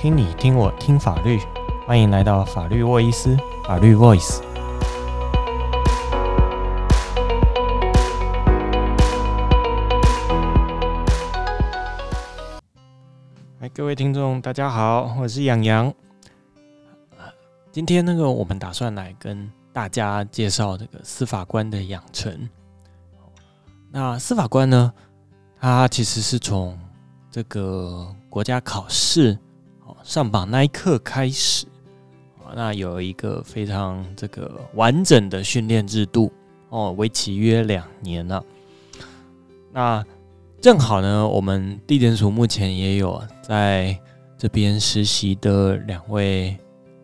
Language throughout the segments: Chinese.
听你听我听法律，欢迎来到法律沃伊斯法律 Voice。哎，各位听众，大家好，我是洋洋。今天那个，我们打算来跟大家介绍这个司法官的养成。那司法官呢，他其实是从这个国家考试。上榜那一刻开始，那有一个非常这个完整的训练制度哦，为期约两年了。那正好呢，我们地检署目前也有在这边实习的两位，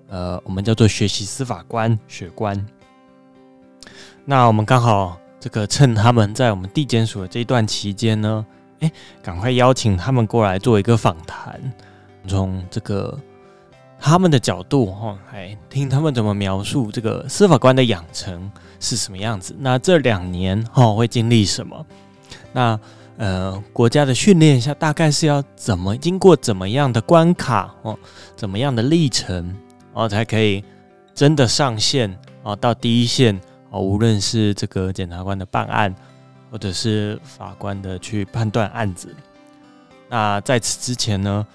呃，我们叫做学习司法官学官。那我们刚好这个趁他们在我们地检署的这一段期间呢，哎，赶快邀请他们过来做一个访谈。从这个他们的角度哈，来听他们怎么描述这个司法官的养成是什么样子。那这两年哈会经历什么？那呃国家的训练下大概是要怎么经过怎么样的关卡哦，怎么样的历程哦，才可以真的上线啊到第一线哦，无论是这个检察官的办案，或者是法官的去判断案子。那在此之前呢，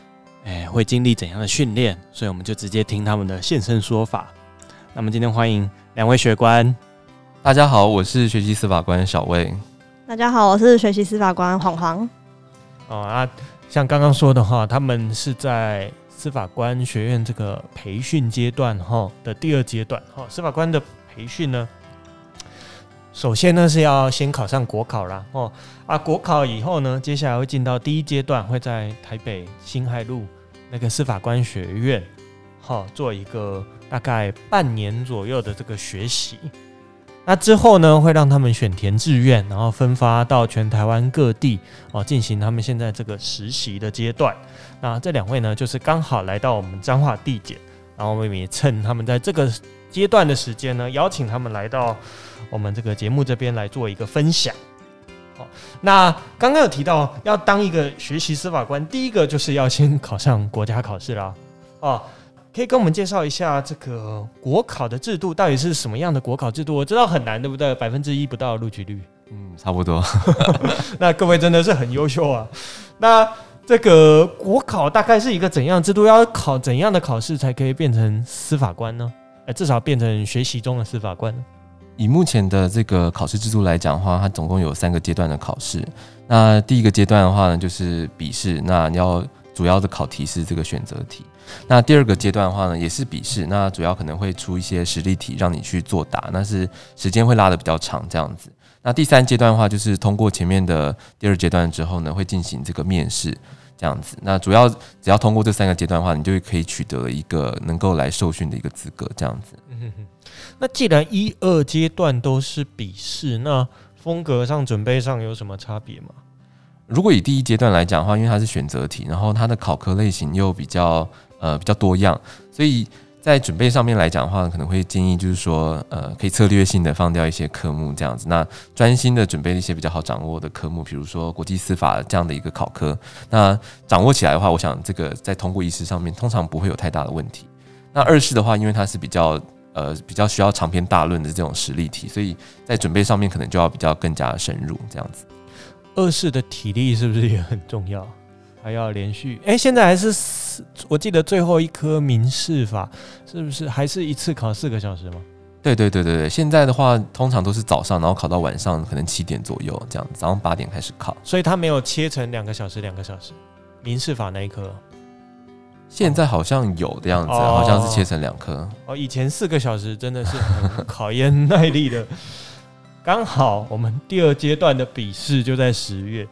哎，会经历怎样的训练？所以我们就直接听他们的现身说法。那么今天欢迎两位学官。大家好，我是学习司法官小魏。大家好，我是学习司法官黄黄。哦啊，像刚刚说的话，他们是在司法官学院这个培训阶段哈的第二阶段哈。司法官的培训呢，首先呢是要先考上国考啦哦啊，国考以后呢，接下来会进到第一阶段，会在台北辛亥路那个司法官学院，好做一个大概半年左右的这个学习。那之后呢，会让他们选填志愿，然后分发到全台湾各地哦，进行他们现在这个实习的阶段。那这两位呢，就是刚好来到我们彰化地检，然后我们也趁他们在这个阶段的时间呢，邀请他们来到。我们这个节目这边来做一个分享。好，那刚刚有提到要当一个学习司法官，第一个就是要先考上国家考试啦。哦，可以跟我们介绍一下这个国考的制度到底是什么样的国考制度？我知道很难，对不对？百分之一不到录取率。嗯，差不多。那各位真的是很优秀啊。那这个国考大概是一个怎样制度？要考怎样的考试才可以变成司法官呢？呃，至少变成学习中的司法官呢？以目前的这个考试制度来讲的话，它总共有三个阶段的考试。那第一个阶段的话呢，就是笔试，那你要主要的考题是这个选择题。那第二个阶段的话呢，也是笔试，那主要可能会出一些实例题让你去作答，那是时间会拉得比较长这样子。那第三阶段的话，就是通过前面的第二阶段之后呢，会进行这个面试这样子。那主要只要通过这三个阶段的话，你就可以取得一个能够来受训的一个资格这样子。那既然一二阶段都是笔试，那风格上、准备上有什么差别吗？如果以第一阶段来讲的话，因为它是选择题，然后它的考科类型又比较呃比较多样，所以在准备上面来讲的话，可能会建议就是说呃可以策略性的放掉一些科目这样子，那专心的准备一些比较好掌握的科目，比如说国际司法这样的一个考科，那掌握起来的话，我想这个在通过一试上面通常不会有太大的问题。那二试的话，因为它是比较呃，比较需要长篇大论的这种实例题，所以在准备上面可能就要比较更加深入这样子。二试的体力是不是也很重要？还要连续？哎、欸，现在还是四，我记得最后一科民事法是不是还是一次考四个小时吗？对对对对对，现在的话通常都是早上，然后考到晚上可能七点左右这样子，早上八点开始考，所以他没有切成两个小时两个小时。民事法那一科。现在好像有的样子，哦、好像是切成两科。哦，以前四个小时真的是很考验耐力的。刚好我们第二阶段的笔试就在十月，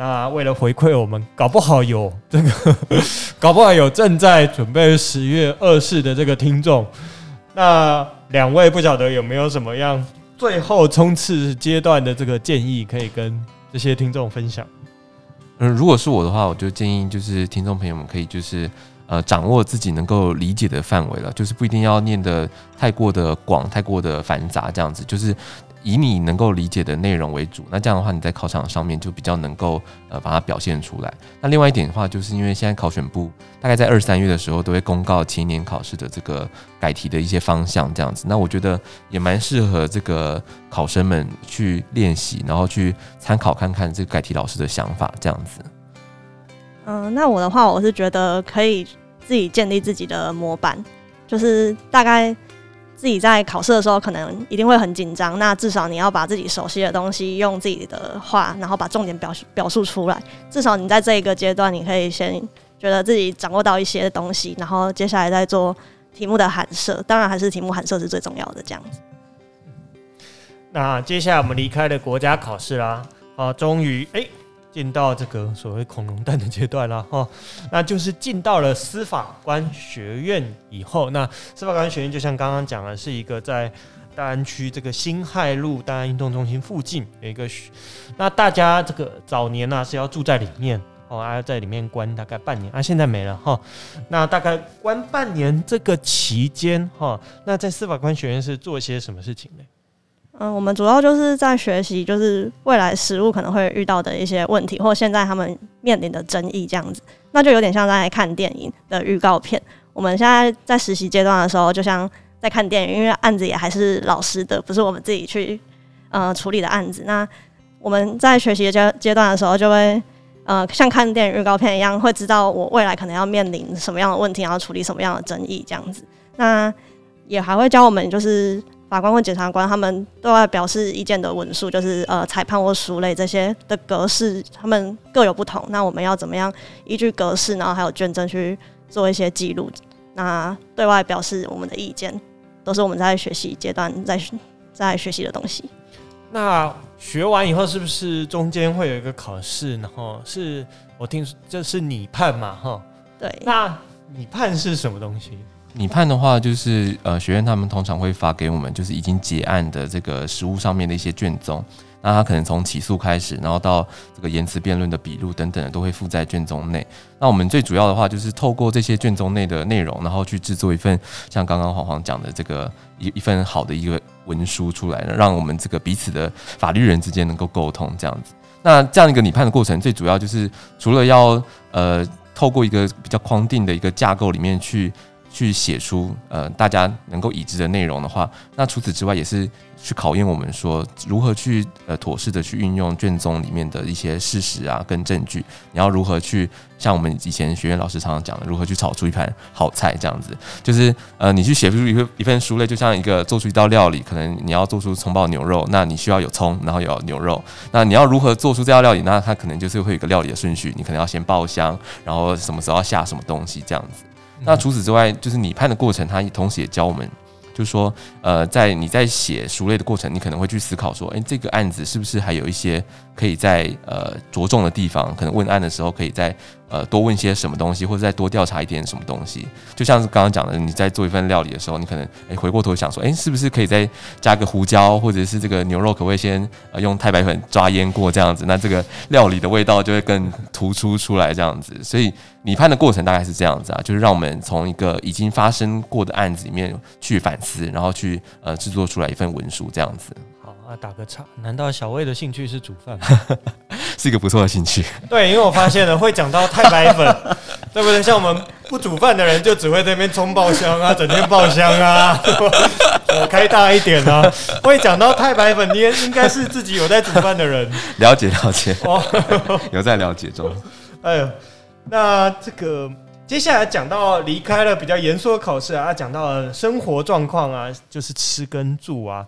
那为了回馈我们，搞不好有这个，搞不好有正在准备十月二试的这个听众，那两位不晓得有没有什么样最后冲刺阶段的这个建议，可以跟这些听众分享？嗯，如果是我的话，我就建议就是听众朋友们可以就是。呃，掌握自己能够理解的范围了，就是不一定要念得太过的广、太过的繁杂这样子。就是以你能够理解的内容为主，那这样的话你在考场上面就比较能够呃把它表现出来。那另外一点的话，就是因为现在考选部大概在二三月的时候都会公告前一年考试的这个改题的一些方向，这样子，那我觉得也蛮适合这个考生们去练习，然后去参考看看这个改题老师的想法，这样子。嗯，那我的话，我是觉得可以自己建立自己的模板，就是大概自己在考试的时候，可能一定会很紧张。那至少你要把自己熟悉的东西用自己的话，然后把重点表表述出来。至少你在这一个阶段，你可以先觉得自己掌握到一些东西，然后接下来再做题目的函设。当然，还是题目函设是最重要的。这样子。那接下来我们离开了国家考试啦，啊，终于哎。进到这个所谓恐龙蛋的阶段了 哈，那就是进到了司法官学院以后，那司法官学院就像刚刚讲的，是一个在大安区这个辛亥路大安运动中心附近有一个，那大家这个早年呢是要住在里面哦，还要在里面关大概半年啊，现在没了哈，那大概关半年这个期间哈，那在司法官学院是做些什么事情呢？嗯，我们主要就是在学习，就是未来实务可能会遇到的一些问题，或现在他们面临的争议这样子。那就有点像在看电影的预告片。我们现在在实习阶段的时候，就像在看电影，因为案子也还是老师的，不是我们自己去呃处理的案子。那我们在学习阶阶段的时候，就会呃像看电影预告片一样，会知道我未来可能要面临什么样的问题，然后处理什么样的争议这样子。那也还会教我们就是。法官或检察官他们对外表示意见的文书，就是呃裁判或书类这些的格式，他们各有不同。那我们要怎么样依据格式，然后还有卷证去做一些记录？那对外表示我们的意见，都是我们在学习阶段在在学习的东西。那学完以后，是不是中间会有一个考试？然后是我听说这是你判嘛？哈，对。那你判是什么东西？拟判的话，就是呃，学院他们通常会发给我们，就是已经结案的这个实务上面的一些卷宗。那他可能从起诉开始，然后到这个言词辩论的笔录等等的，都会附在卷宗内。那我们最主要的话，就是透过这些卷宗内的内容，然后去制作一份像刚刚黄黄讲的这个一一份好的一个文书出来，让我们这个彼此的法律人之间能够沟通这样子。那这样一个拟判的过程，最主要就是除了要呃透过一个比较框定的一个架构里面去。去写出呃大家能够已知的内容的话，那除此之外也是去考验我们说如何去呃妥适的去运用卷宗里面的一些事实啊跟证据，你要如何去像我们以前学院老师常常讲的，如何去炒出一盘好菜这样子，就是呃你去写出一份一份书类，就像一个做出一道料理，可能你要做出葱爆牛肉，那你需要有葱，然后有牛肉，那你要如何做出这道料理，那它可能就是会有一个料理的顺序，你可能要先爆香，然后什么时候要下什么东西这样子。那除此之外，就是你判的过程，他同时也教我们，就是说，呃，在你在写书类的过程，你可能会去思考说，哎、这个案子是不是还有一些可以在呃着重的地方？可能问案的时候，可以在。呃，多问些什么东西，或者再多调查一点什么东西，就像是刚刚讲的，你在做一份料理的时候，你可能诶、回过头想说，诶、是不是可以再加个胡椒，或者是这个牛肉可不可以先用太白粉抓腌过这样子，那这个料理的味道就会更突出出来这样子。所以你判的过程大概是这样子啊，就是让我们从一个已经发生过的案子里面去反思，然后去呃制作出来一份文书这样子。好啊，打个岔，难道小魏的兴趣是煮饭？是一个不错的兴趣。对，因为我发现了会讲到太白粉，对不对？像我们不煮饭的人，就只会在那边冲爆香啊，整天爆香啊，火 开大一点啊。会讲到太白粉，你也应该是自己有在煮饭的人。了解了解，有在了解中。哎呦，那这个接下来讲到离开了比较严肃的考试啊，讲到了生活状况啊，就是吃跟住啊。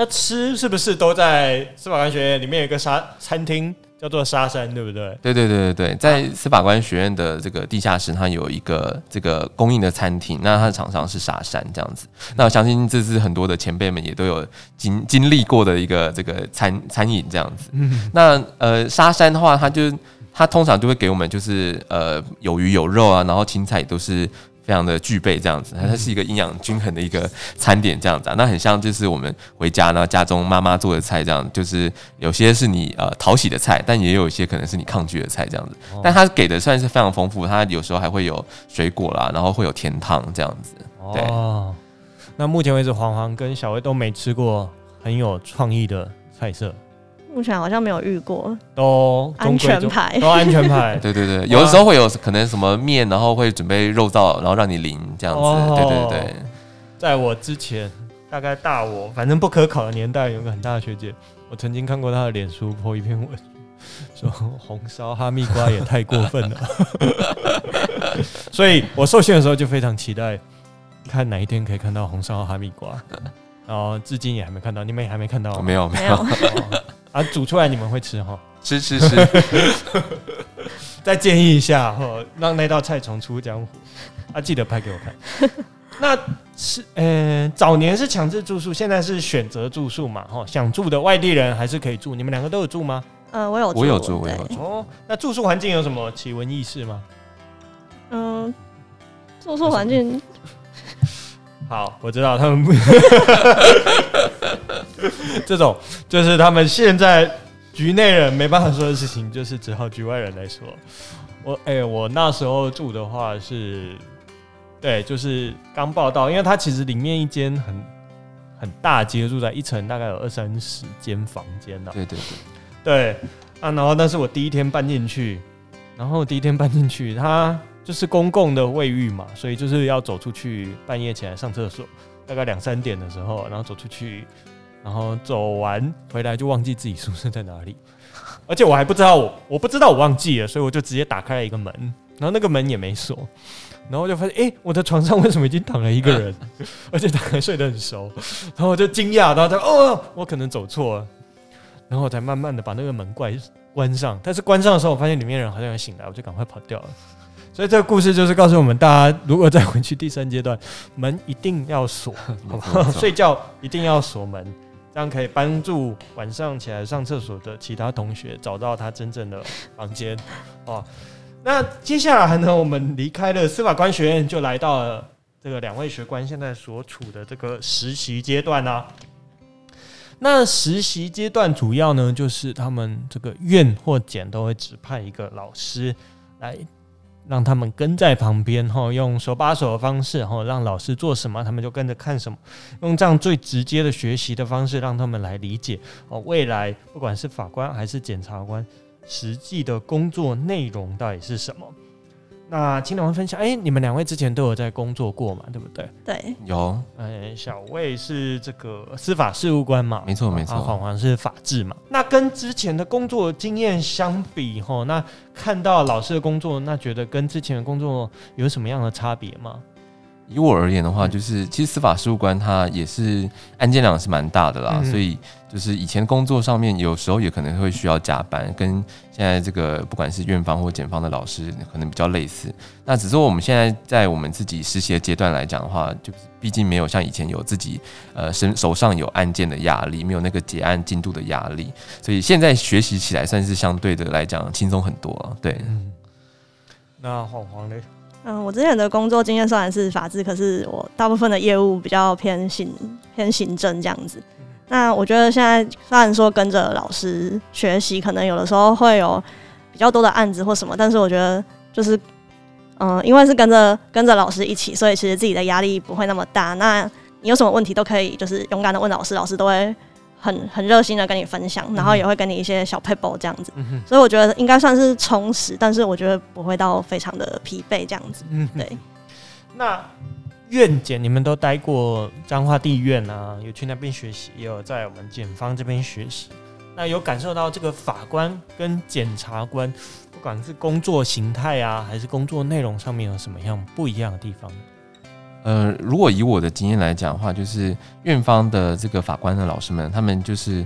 那吃是不是都在司法官学院里面有一个沙餐厅叫做沙山，对不对？对对对对对，在司法官学院的这个地下室，它有一个这个供应的餐厅，那它的厂商是沙山这样子。那我相信这是很多的前辈们也都有经经历过的一个这个餐餐饮这样子。那呃沙山的话，它就它通常就会给我们就是呃有鱼有肉啊，然后青菜都是。非常的具备这样子，它是一个营养均衡的一个餐点这样子啊，那很像就是我们回家呢，家中妈妈做的菜这样，就是有些是你呃讨喜的菜，但也有一些可能是你抗拒的菜这样子。但它给的算是非常丰富，它有时候还会有水果啦，然后会有甜汤这样子。对。那目前为止，黄黄跟小薇都没吃过很有创意的菜色？目前好像没有遇过，都安全牌，都安全牌。对对对，有的时候会有可能什么面，然后会准备肉燥，然后让你淋这样子。哦、对对对，在我之前，大概大我反正不可考的年代，有个很大的学姐，我曾经看过她的脸书 po 一篇文，说红烧哈密瓜也太过分了。所以我受训的时候就非常期待，看哪一天可以看到红烧哈密瓜。然后至今也还没看到，你们也还没看到？没有没有。没有 啊，煮出来你们会吃哈？吃吃吃。再建议一下哈，让那道菜重出江湖。啊，记得拍给我看。那是呃，早年是强制住宿，现在是选择住宿嘛？哈，想住的外地人还是可以住。你们两个都有住吗？呃，我有，我有住，我有住。哦，那住宿环境有什么奇闻异事吗？嗯，住宿环境。好，我知道他们不。这种就是他们现在局内人没办法说的事情，就是只好局外人来说。我哎、欸，我那时候住的话是，对，就是刚报道，因为它其实里面一间很很大间，住在一层，大概有二三十间房间呢。对对对，对啊，然后那是我第一天搬进去，然后第一天搬进去，它就是公共的卫浴嘛，所以就是要走出去，半夜起来上厕所，大概两三点的时候，然后走出去。然后走完回来就忘记自己宿舍在哪里，而且我还不知道我我不知道我忘记了，所以我就直接打开了一个门，然后那个门也没锁，然后我就发现哎，我的床上为什么已经躺了一个人，而且他还睡得很熟，然后我就惊讶，然后他哦，我可能走错了，然后我才慢慢的把那个门关关上，但是关上的时候我发现里面人好像要醒来，我就赶快跑掉了。所以这个故事就是告诉我们大家，如果再回去第三阶段，门一定要锁，好不好？睡觉一定要锁门。样可以帮助晚上起来上厕所的其他同学找到他真正的房间哦。那接下来呢，我们离开了司法官学院，就来到了这个两位学官现在所处的这个实习阶段呢。那实习阶段主要呢，就是他们这个院或检都会指派一个老师来。让他们跟在旁边，哈，用手把手的方式，哈，让老师做什么，他们就跟着看什么，用这样最直接的学习的方式，让他们来理解哦，未来不管是法官还是检察官，实际的工作内容到底是什么。那请两位分享，哎、欸，你们两位之前都有在工作过嘛？对不对？对，有。哎，小魏是这个司法事务官嘛？没错，没错。黄黄是法制嘛？那跟之前的工作经验相比，吼，那看到老师的工作，那觉得跟之前的工作有什么样的差别吗？以我而言的话，就是其实司法事务官他也是案件量是蛮大的啦，嗯、所以就是以前工作上面有时候也可能会需要加班，跟现在这个不管是院方或检方的老师可能比较类似。那只是说我们现在在我们自己实习的阶段来讲的话，就是毕竟没有像以前有自己呃身手上有案件的压力，没有那个结案进度的压力，所以现在学习起来算是相对的来讲轻松很多啊。对，嗯、那黄黄嘞？嗯，我之前的工作经验虽然是法制，可是我大部分的业务比较偏行偏行政这样子。那我觉得现在虽然说跟着老师学习，可能有的时候会有比较多的案子或什么，但是我觉得就是，嗯，因为是跟着跟着老师一起，所以其实自己的压力不会那么大。那你有什么问题都可以就是勇敢的问老师，老师都会。很很热心的跟你分享，然后也会给你一些小 paper 这样子，所以我觉得应该算是充实，但是我觉得不会到非常的疲惫这样子。嗯，对。那院检你们都待过彰化地院啊，有去那边学习，也有在我们检方这边学习，那有感受到这个法官跟检察官，不管是工作形态啊，还是工作内容上面有什么样不一样的地方？呃，如果以我的经验来讲的话，就是院方的这个法官的老师们，他们就是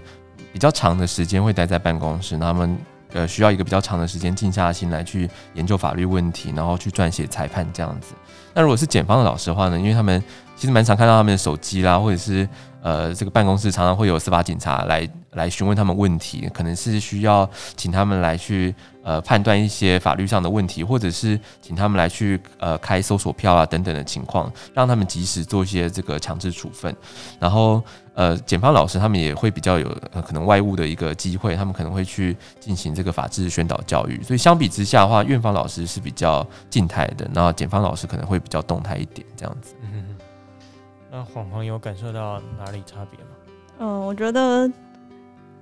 比较长的时间会待在办公室，他们呃需要一个比较长的时间静下心来去研究法律问题，然后去撰写裁判这样子。那如果是检方的老师的话呢，因为他们其实蛮常看到他们的手机啦，或者是呃这个办公室常常会有司法警察来来询问他们问题，可能是需要请他们来去。呃，判断一些法律上的问题，或者是请他们来去呃开搜索票啊等等的情况，让他们及时做一些这个强制处分。然后呃，检方老师他们也会比较有可能外务的一个机会，他们可能会去进行这个法制宣导教育。所以相比之下的话，院方老师是比较静态的，然后检方老师可能会比较动态一点这样子。那黄黄有感受到哪里差别吗？嗯，我觉得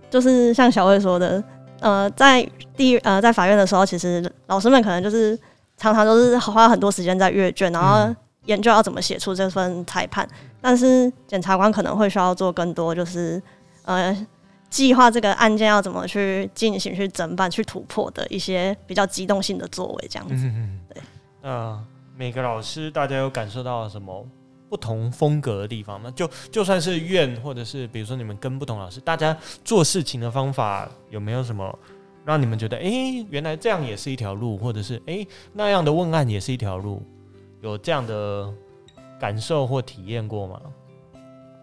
就是像小魏说的，呃，在第呃在法院的时候，其实老师们可能就是常常都是花很多时间在阅卷，然后研究要怎么写出这份裁判。但是检察官可能会需要做更多，就是呃计划这个案件要怎么去进行、去侦办、去突破的一些比较机动性的作为，这样子。嗯、对。那每个老师，大家有感受到什么？不同风格的地方吗？就就算是院，或者是比如说你们跟不同老师，大家做事情的方法有没有什么让你们觉得，哎、原来这样也是一条路，或者是哎、那样的问案也是一条路，有这样的感受或体验过吗？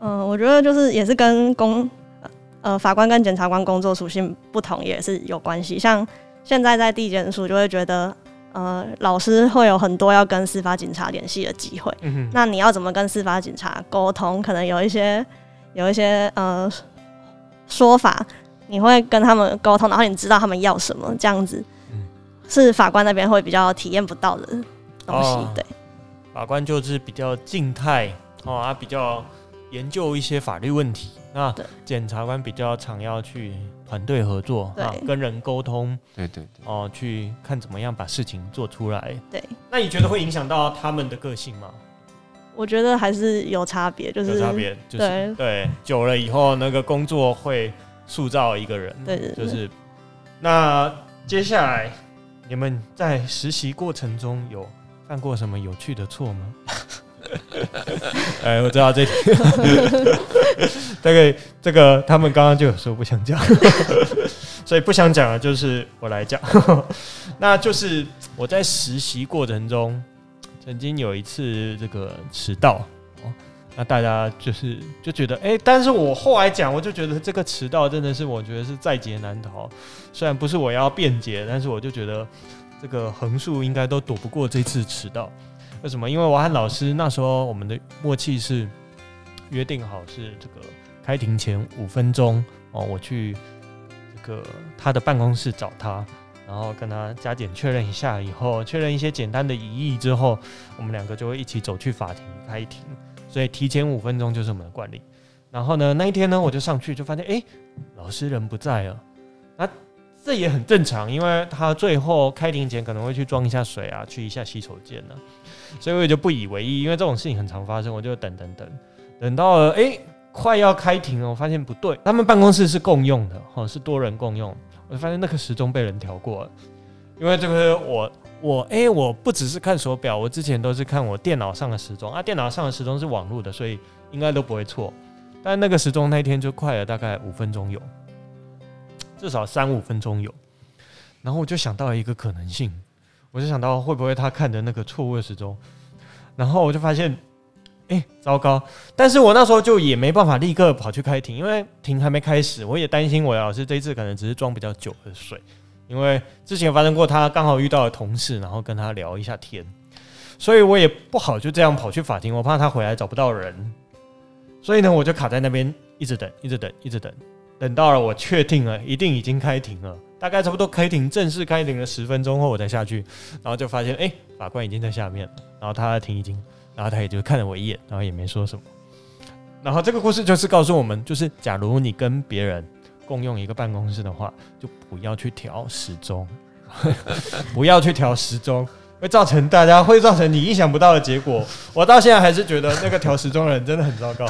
嗯，我觉得就是也是跟公呃法官跟检察官工作属性不同也是有关系。像现在在地检署就会觉得。呃，老师会有很多要跟司法警察联系的机会。嗯。那你要怎么跟司法警察沟通？可能有一些有一些呃说法，你会跟他们沟通，然后你知道他们要什么，这样子，嗯、是法官那边会比较体验不到的东西。哦、对，法官就是比较静态哦，他比较研究一些法律问题。那检察官比较常要去。团队合作啊，跟人沟通，对对对，哦，去看怎么样把事情做出来。对，那你觉得会影响到他们的个性吗？我觉得还是有差别，就是有差别，就是对对，久了以后那个工作会塑造一个人。对，对，对，就是。那接下来你们在实习过程中有犯过什么有趣的错吗？哎，我知道这题，这个这个他们刚刚就有说不想讲，所以不想讲的就是我来讲。那就是我在实习过程中，曾经有一次这个迟到，那大家就是就觉得哎，但是我后来讲，我就觉得这个迟到真的是我觉得是在劫难逃。虽然不是我要辩解，但是我就觉得这个横竖应该都躲不过这次迟到。为什么？因为我和老师那时候我们的默契是约定好是这个开庭前五分钟哦，我去这个他的办公室找他，然后跟他加减确认一下，以后确认一些简单的疑义之后，我们两个就会一起走去法庭开庭。所以提前五分钟就是我们的惯例。然后呢，那一天呢，我就上去就发现，哎，老师人不在了。那这也很正常，因为他最后开庭前可能会去装一下水啊，去一下洗手间呢。所以我也就不以为意，因为这种事情很常发生，我就等等等，等到了哎、快要开庭了，我发现不对，他们办公室是共用的，哈，是多人共用，我就发现那个时钟被人调过了，因为这个我我哎、我不只是看手表，我之前都是看我电脑上的时钟。啊，电脑上的时钟是网络的，所以应该都不会错，但那个时钟那一天就快了大概五分钟有，至少三五分钟有，然后我就想到了一个可能性。我就想到会不会他看的那个错误的时钟，然后我就发现，哎、糟糕！但是我那时候就也没办法立刻跑去开庭，因为庭还没开始，我也担心我老师这一次可能只是装比较久的水，因为之前发生过他刚好遇到了同事，然后跟他聊一下天，所以我也不好就这样跑去法庭，我怕他回来找不到人，所以呢，我就卡在那边一直等，一直等，一直等，等到了我确定了，一定已经开庭了。大概差不多开庭正式开庭了十分钟后，我才下去，然后就发现，哎、法官已经在下面了，然后他的庭已经，然后他也就看了我一眼，然后也没说什么。然后这个故事就是告诉我们，就是假如你跟别人共用一个办公室的话，就不要去调时钟，不要去调时钟。会造成大家会造成你意想不到的结果。我到现在还是觉得那个调时钟的人真的很糟糕。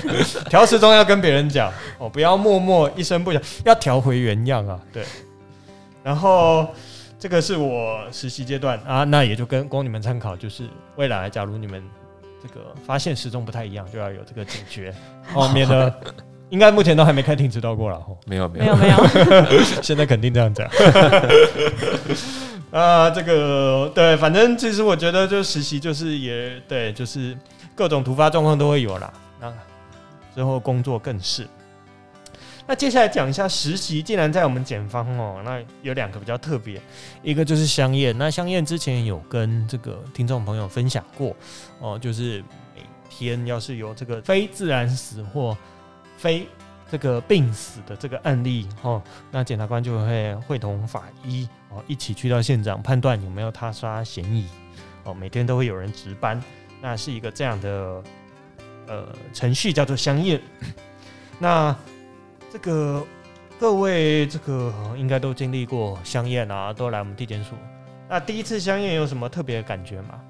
调时钟要跟别人讲哦，不要默默一声不响，要调回原样啊。对。然后这个是我实习阶段啊，那也就跟供你们参考，就是未来假如你们这个发现时钟不太一样，就要有这个警觉 哦，免得应该目前都还没开庭迟到过了。没有，没有没有 没有，现在肯定这样讲。啊，这个对，反正其实我觉得，就实习就是也对，就是各种突发状况都会有啦。那之后工作更是。那接下来讲一下实习，既然在我们检方哦，那有两个比较特别，一个就是香艳。那香艳之前有跟这个听众朋友分享过哦，就是每天要是有这个非自然死或非这个病死的这个案例哦，那检察官就会会同法医哦一起去到现场判断有没有他杀嫌疑哦，每天都会有人值班，那是一个这样的呃程序叫做相验。那这个各位这个应该都经历过相验啊，都来我们地检署。那第一次相验有什么特别的感觉吗？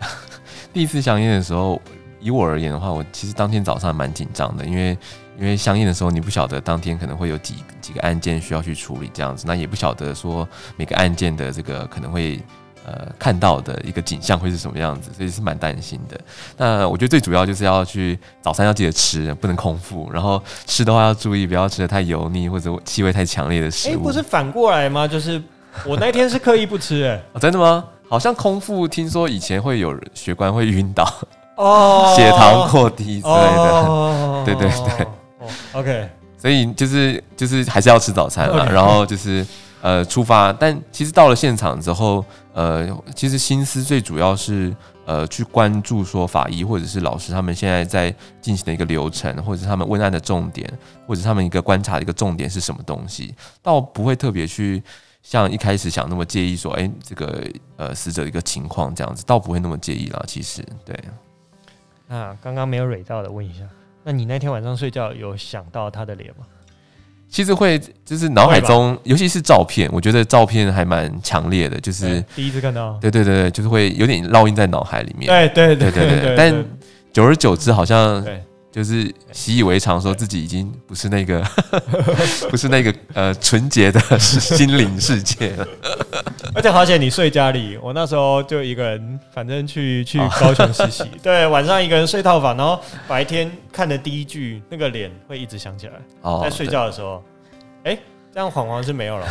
第一次相验的时候，以我而言的话，我其实当天早上蛮紧张的，因为因为相应的时候，你不晓得当天可能会有几几个案件需要去处理，这样子，那也不晓得说每个案件的这个可能会。呃，看到的一个景象会是什么样子，所以是蛮担心的。那我觉得最主要就是要去早餐要记得吃，不能空腹。然后吃的话要注意，不要吃的太油腻或者气味太强烈的食物。哎、欸，不是反过来吗？就是我那天是刻意不吃、欸，哎、哦，真的吗？好像空腹，听说以前会有学官会晕倒，哦，血糖过低之类的。哦、对对对。哦，OK。所以就是就是还是要吃早餐嘛然后就是。呃，出发，但其实到了现场之后，呃，其实心思最主要是呃去关注说法医或者是老师他们现在在进行的一个流程，或者是他们问案的重点，或者是他们一个观察的一个重点是什么东西，倒不会特别去像一开始想那么介意说，哎，这个呃死者的一个情况这样子，倒不会那么介意啦。其实，对。那刚刚没有蕊到的问一下，那你那天晚上睡觉有想到他的脸吗？其实会就是脑海中，尤其是照片，我觉得照片还蛮强烈的，就是第一次看到，对对对，就是会有点烙印在脑海里面。对对对对对。但久而久之，好像就是习以为常，说自己已经不是那个 不是那个呃纯洁的心灵世界了。而且好险你睡家里，我那时候就一个人，反正去去高雄实习，对，晚上一个人睡套房，然后白天看的第一句，那个脸会一直想起来。哦，在睡觉的时候，哎，这样晃晃是没有了。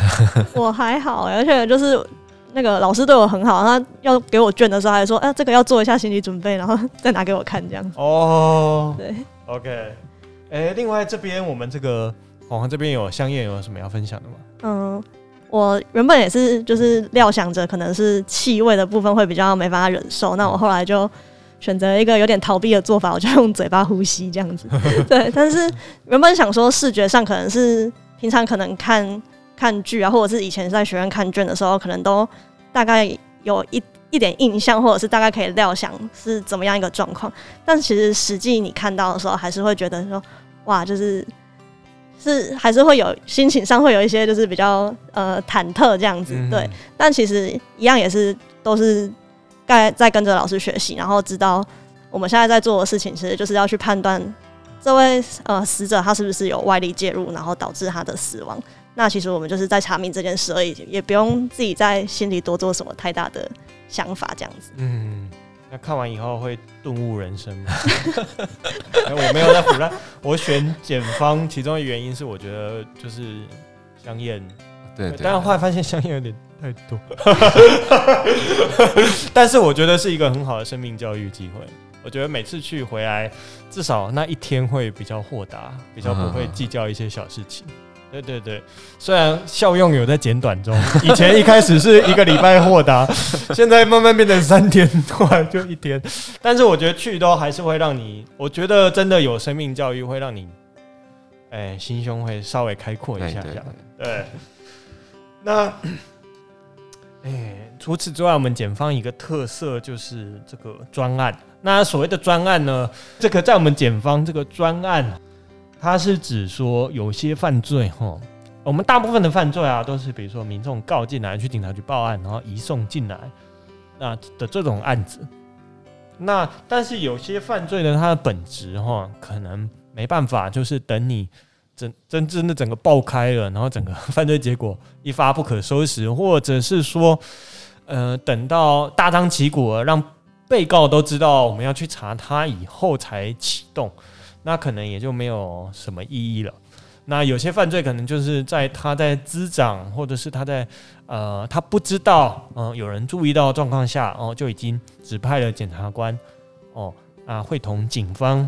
我还好，而且就是那个老师对我很好，他要给我卷的时候还说，哎，这个要做一下心理准备，然后再拿给我看这样。哦，对，OK，哎，另外这边我们这个晃晃这边有相验，有什么要分享的吗？嗯。我原本也是，就是料想着可能是气味的部分会比较没办法忍受，那我后来就选择一个有点逃避的做法，我就用嘴巴呼吸这样子。对，但是原本想说视觉上可能是平常可能看看剧啊，或者是以前在学院看卷的时候，可能都大概有一一点印象，或者是大概可以料想是怎么样一个状况。但其实实际你看到的时候，还是会觉得说，哇，就是。是还是会有心情上会有一些就是比较呃忐忑这样子，对，但其实一样也是都是在在跟着老师学习，然后知道我们现在在做的事情，其实就是要去判断这位呃死者他是不是有外力介入，然后导致他的死亡。那其实我们就是在查明这件事而已，也不用自己在心里多做什么太大的想法这样子。嗯。那看完以后会顿悟人生吗？我没有在胡乱。我选检方，其中的原因是我觉得就是香艳，对，但是后来发现香艳有点太多。但是我觉得是一个很好的生命教育机会。我觉得每次去回来，至少那一天会比较豁达，比较不会计较一些小事情。对对对，虽然效用有在减短中，以前一开始是一个礼拜豁达，现在慢慢变成三天，后来就一天。但是我觉得去都还是会让你，我觉得真的有生命教育会让你，哎，心胸会稍微开阔一下这样。对，那，哎，除此之外，我们检方一个特色就是这个专案。那所谓的专案呢，这个在我们检方这个专案。它是指说有些犯罪，哈，我们大部分的犯罪啊，都是比如说民众告进来，去警察局报案，然后移送进来，那的这种案子。那但是有些犯罪呢，它的本质哈，可能没办法，就是等你真真正的整个爆开了，然后整个犯罪结果一发不可收拾，或者是说，呃，等到大张旗鼓了，让被告都知道我们要去查他以后才启动。那可能也就没有什么意义了。那有些犯罪可能就是在他在滋长，或者是他在呃他不知道嗯、有人注意到状况下哦，就已经指派了检察官哦啊会同警方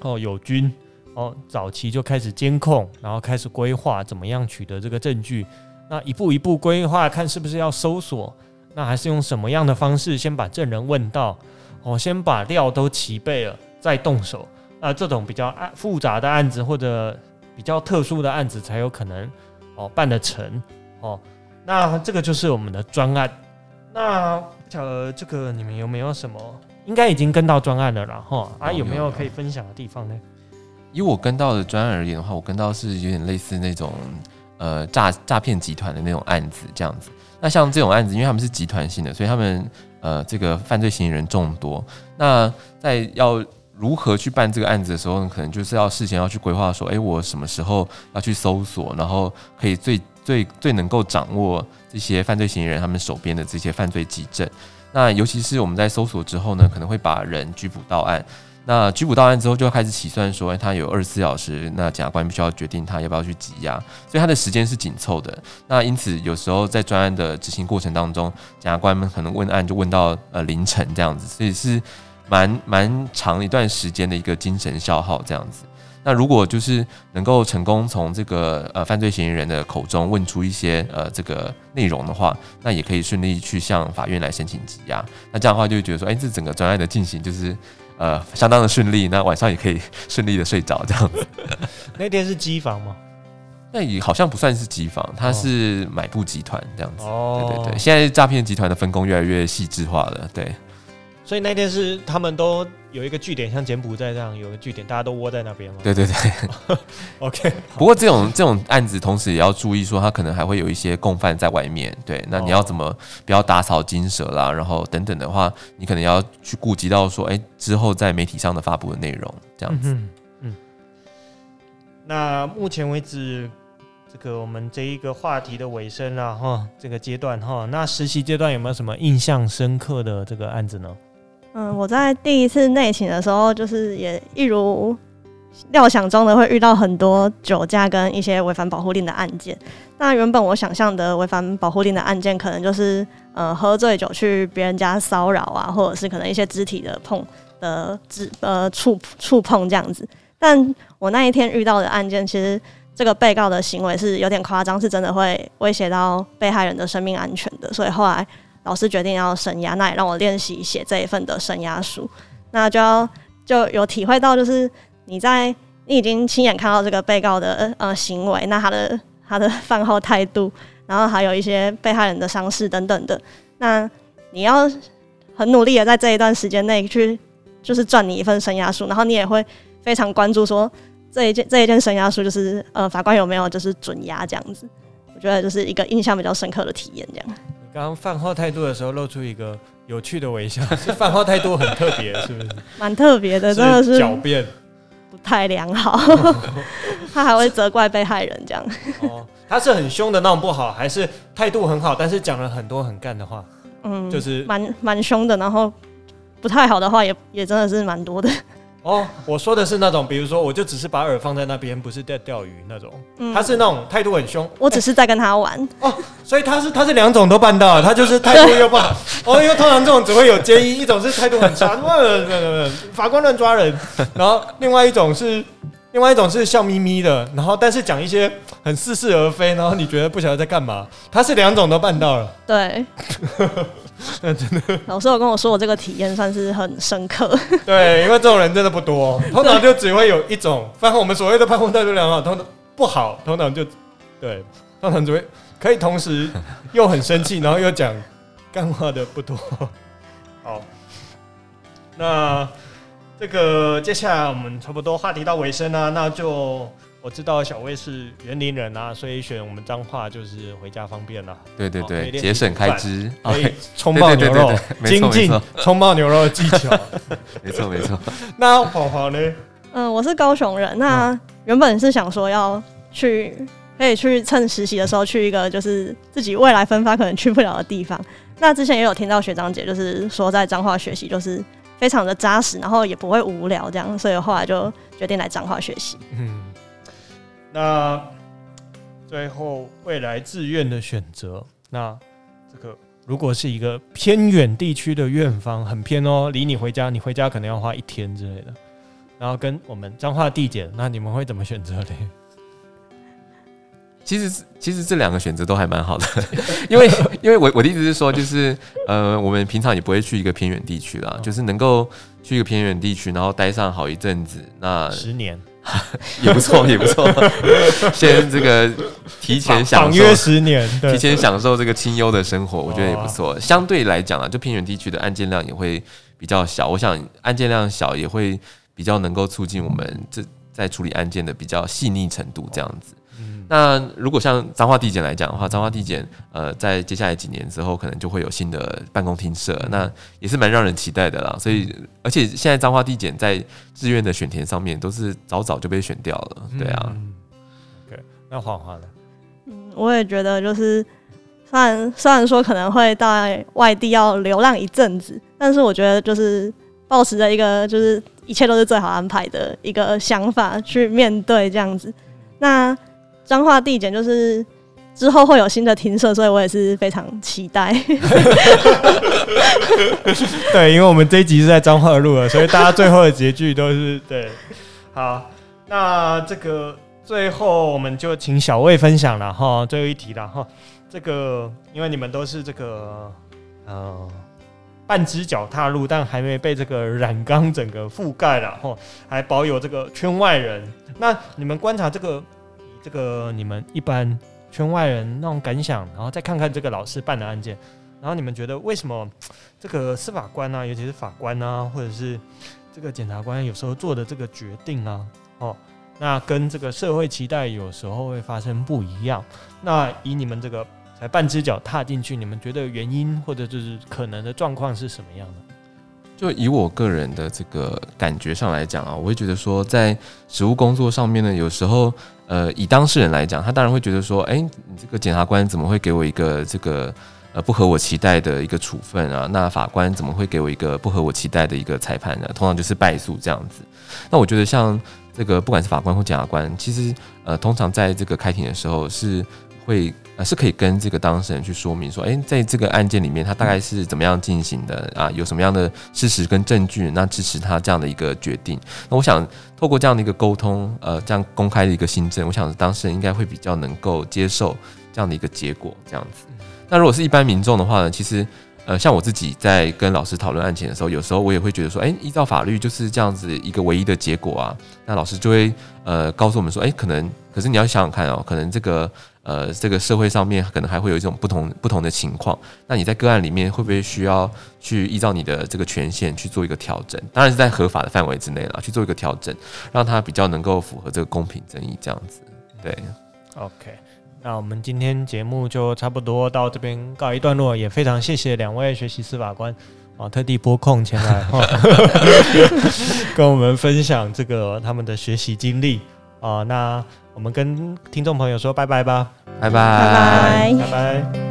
哦友军哦早期就开始监控，然后开始规划怎么样取得这个证据。那一步一步规划，看是不是要搜索，那还是用什么样的方式先把证人问到哦，先把料都齐备了再动手。啊，这种比较案复杂的案子或者比较特殊的案子才有可能哦办得成哦。那这个就是我们的专案。那呃，这个你们有没有什么？应该已经跟到专案了啦，哈啊，有没有可以分享的地方呢？以我跟到的专案而言的话，我跟到是有点类似那种呃诈诈骗集团的那种案子这样子。那像这种案子，因为他们是集团性的，所以他们呃这个犯罪嫌疑人众多。那在要如何去办这个案子的时候，可能就是要事先要去规划说，哎，我什么时候要去搜索，然后可以最最最能够掌握这些犯罪嫌疑人他们手边的这些犯罪迹证。那尤其是我们在搜索之后呢，可能会把人拘捕到案。那拘捕到案之后，就开始起算说，他有二十四小时，那检察官必须要决定他要不要去羁押，所以他的时间是紧凑的。那因此，有时候在专案的执行过程当中，检察官们可能问案就问到呃凌晨这样子，所以是蛮蛮长一段时间的一个精神消耗这样子。那如果就是能够成功从这个呃犯罪嫌疑人的口中问出一些呃这个内容的话，那也可以顺利去向法院来申请羁押。那这样的话就会觉得说，哎，这整个专案的进行就是。呃，相当的顺利，那晚上也可以顺利的睡着，这样子。那天是机房吗？那也好像不算是机房，它是买布集团这样子。哦，对对对，现在诈骗集团的分工越来越细致化了，对。所以那天是他们都有一个据点，像柬埔寨这样有个据点，大家都窝在那边吗？对对对。OK。不过这种这种案子，同时也要注意说，他可能还会有一些共犯在外面。对，那你要怎么不要打草惊蛇啦？然后等等的话，你可能要去顾及到说，哎、欸，之后在媒体上的发布的内容这样子。嗯，嗯。那目前为止，这个我们这一个话题的尾声了哈，这个阶段哈，那实习阶段有没有什么印象深刻的这个案子呢？嗯，我在第一次内勤的时候，就是也一如料想中的会遇到很多酒驾跟一些违反保护令的案件。那原本我想象的违反保护令的案件，可能就是呃喝醉酒去别人家骚扰啊，或者是可能一些肢体的碰的肢呃触触碰这样子。但我那一天遇到的案件，其实这个被告的行为是有点夸张，是真的会威胁到被害人的生命安全的。所以后来。老师决定要声押，那也让我练习写这一份的声押书。那就要就有体会到，就是你在你已经亲眼看到这个被告的呃行为，那他的他的 饭后态度，然后还有一些被害人的伤势等等的，那你要很努力的在这一段时间内去就是赚你一份声押书，然后你也会非常关注说这一件这一件声押书就是呃法官有没有就是准押这样子。我觉得就是一个印象比较深刻的体验这样。刚刚饭后态度的时候，露出一个有趣的微笑，是饭后态度很特别，是不是？蛮特别的，真的是狡辩不太良好。他还会责怪被害人这样。哦，他是很凶的那种不好，还是态度很好，但是讲了很多很干的话？嗯，就是蛮蛮凶的，然后不太好的话也也真的是蛮多的。哦，我说的是那种，比如说，我就只是把饵放在那边，不是在钓鱼那种。嗯，他是那种态度很凶。我只是在跟他玩。哦，所以他是他是两种都办到了，他就是态度又不好。哦，因为通常这种只会有建议，一种是态度很差，法官乱抓人，然后另外一种是另外一种是笑眯眯的，然后但是讲一些很似是而非，然后你觉得不晓得在干嘛。他是两种都办到了。对。那真的，老师有跟我说，我这个体验算是很深刻。对，因为这种人真的不多，通常就只会有一种。反正我们所谓的判后态度良好，通常不好，通常就对，通常只会可以同时又很生气，然后又讲干话的不多。好，那这个接下来我们差不多话题到尾声啊，那就。我知道小魏是园林人啊，所以选我们彰化就是回家方便了。对对对，节省开支，可以葱爆牛肉，精进葱爆牛肉的技巧。没 错没错。那跑跑呢？嗯，我是高雄人。那原本是想说要去，可以去趁实习的时候去一个就是自己未来分发可能去不了的地方。那之前也有听到学长姐就是说在彰化学习就是非常的扎实，然后也不会无聊这样，所以后来就决定来彰化学习。嗯。那最后未来志愿的选择，那这个如果是一个偏远地区的院方，很偏哦，离你回家，你回家可能要花一天之类的。然后跟我们彰化地检，那你们会怎么选择呢？其实，其实这两个选择都还蛮好的，因为，因为我我的意思是说，就是呃，我们平常也不会去一个偏远地区啦，就是能够去一个偏远地区，然后待上好一阵子，那十年。也不错，也不错。先这个提前享受，十年，提前享受这个清幽的生活，我觉得也不错。相对来讲啊，就偏远地区的案件量也会比较小。我想案件量小也会比较能够促进我们这在处理案件的比较细腻程度这样子。那如果像彰化地检来讲的话，彰化地检呃，在接下来几年之后，可能就会有新的办公厅设，那也是蛮让人期待的啦。所以，而且现在彰化地检在志愿的选填上面，都是早早就被选掉了。对啊。嗯、OK，那黄华呢？嗯，我也觉得就是，虽然虽然说可能会到外地要流浪一阵子，但是我觉得就是保持着一个就是一切都是最好安排的一个想法去面对这样子。那彰化地检就是之后会有新的停设，所以我也是非常期待。对，因为我们这一集是在彰化录的，所以大家最后的结局都是对。好，那这个最后我们就请小魏分享了哈，最后一题了哈。这个因为你们都是这个呃半只脚踏入，但还没被这个染缸整个覆盖了哈，还保有这个圈外人。那你们观察这个。这个你们一般圈外人那种感想，然后再看看这个老师办的案件，然后你们觉得为什么这个司法官啊，尤其是法官啊，或者是这个检察官有时候做的这个决定啊，哦，那跟这个社会期待有时候会发生不一样。那以你们这个才半只脚踏进去，你们觉得原因或者就是可能的状况是什么样的？就以我个人的这个感觉上来讲啊，我会觉得说，在实务工作上面呢，有时候。呃，以当事人来讲，他当然会觉得说，哎、你这个检察官怎么会给我一个这个呃不合我期待的一个处分啊？那法官怎么会给我一个不合我期待的一个裁判呢？通常就是败诉这样子。那我觉得像这个不管是法官或检察官，其实呃，通常在这个开庭的时候是。会呃是可以跟这个当事人去说明说，诶，在这个案件里面，他大概是怎么样进行的啊？有什么样的事实跟证据，那支持他这样的一个决定？那我想透过这样的一个沟通，呃，这样公开的一个新政，我想当事人应该会比较能够接受这样的一个结果，这样子。那如果是一般民众的话呢，其实。呃，像我自己在跟老师讨论案情的时候，有时候我也会觉得说，哎，依照法律就是这样子一个唯一的结果啊。那老师就会呃告诉我们说，哎，可能，可是你要想想看哦，可能这个呃这个社会上面可能还会有一种不同不同的情况。那你在个案里面会不会需要去依照你的这个权限去做一个调整？当然是在合法的范围之内了，去做一个调整，让它比较能够符合这个公平正义这样子。对，OK。那我们今天节目就差不多到这边告一段落，也非常谢谢两位学习司法官啊，特地拨空前来 跟我们分享这个他们的学习经历啊。那我们跟听众朋友说拜拜吧，拜拜，拜拜，拜拜。